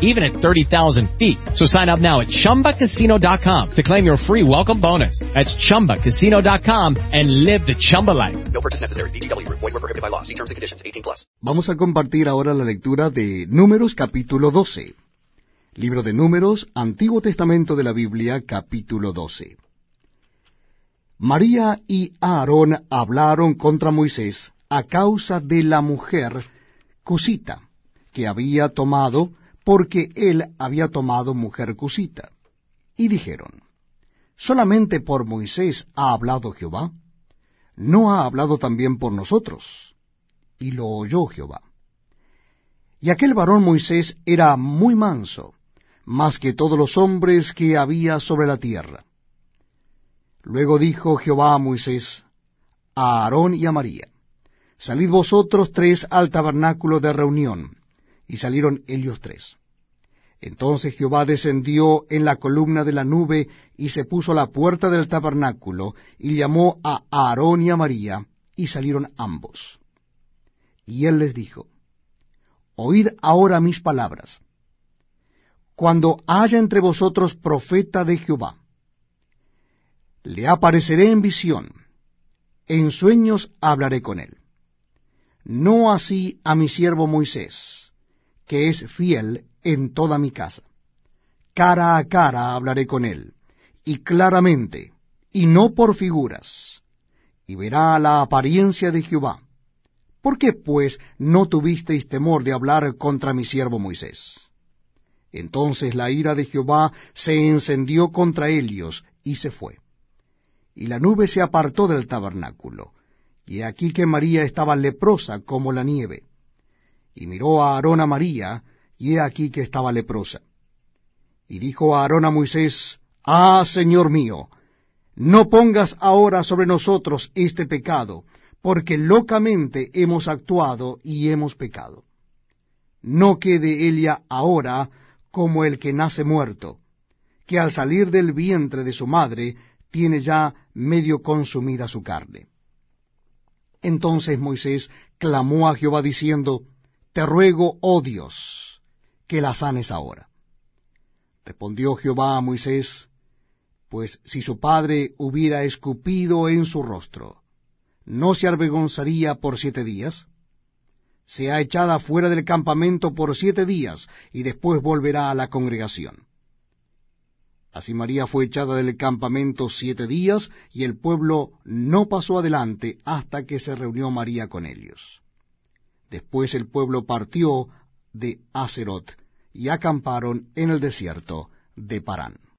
even at 30,000 feet. So sign up now at ChumbaCasino.com to claim your free welcome bonus. That's ChumbaCasino.com and live the Chumba life. No purchase necessary. VGW. Void were prohibited by law. See terms and conditions. 18 plus. Vamos a compartir ahora la lectura de Números capítulo 12. Libro de Números, Antiguo Testamento de la Biblia, capítulo 12. María y Aarón hablaron contra Moisés a causa de la mujer cusita que había tomado, porque él había tomado mujer cusita. Y dijeron, ¿solamente por Moisés ha hablado Jehová? ¿No ha hablado también por nosotros? Y lo oyó Jehová. Y aquel varón Moisés era muy manso, más que todos los hombres que había sobre la tierra. Luego dijo Jehová a Moisés, a Aarón y a María, Salid vosotros tres al tabernáculo de reunión. Y salieron ellos tres. Entonces Jehová descendió en la columna de la nube y se puso a la puerta del tabernáculo y llamó a Aarón y a María y salieron ambos. Y él les dijo, Oíd ahora mis palabras. Cuando haya entre vosotros profeta de Jehová, le apareceré en visión, en sueños hablaré con él. No así a mi siervo Moisés, que es fiel en toda mi casa. Cara a cara hablaré con él, y claramente, y no por figuras, y verá la apariencia de Jehová. ¿Por qué, pues, no tuvisteis temor de hablar contra mi siervo Moisés? Entonces la ira de Jehová se encendió contra ellos, y se fue. Y la nube se apartó del tabernáculo, y aquí que María estaba leprosa como la nieve. Y miró a Aarón a María, y he aquí que estaba leprosa. Y dijo a Aarón a Moisés, Ah, Señor mío, no pongas ahora sobre nosotros este pecado, porque locamente hemos actuado y hemos pecado. No quede ella ahora como el que nace muerto, que al salir del vientre de su madre tiene ya medio consumida su carne. Entonces Moisés clamó a Jehová diciendo, Te ruego, oh Dios, que la sanes ahora. Respondió Jehová a Moisés, Pues si su padre hubiera escupido en su rostro, ¿no se avergonzaría por siete días? Sea echada fuera del campamento por siete días, y después volverá a la congregación. Así María fue echada del campamento siete días, y el pueblo no pasó adelante hasta que se reunió María con ellos. Después el pueblo partió de Acerot, y acamparon en el desierto de Parán.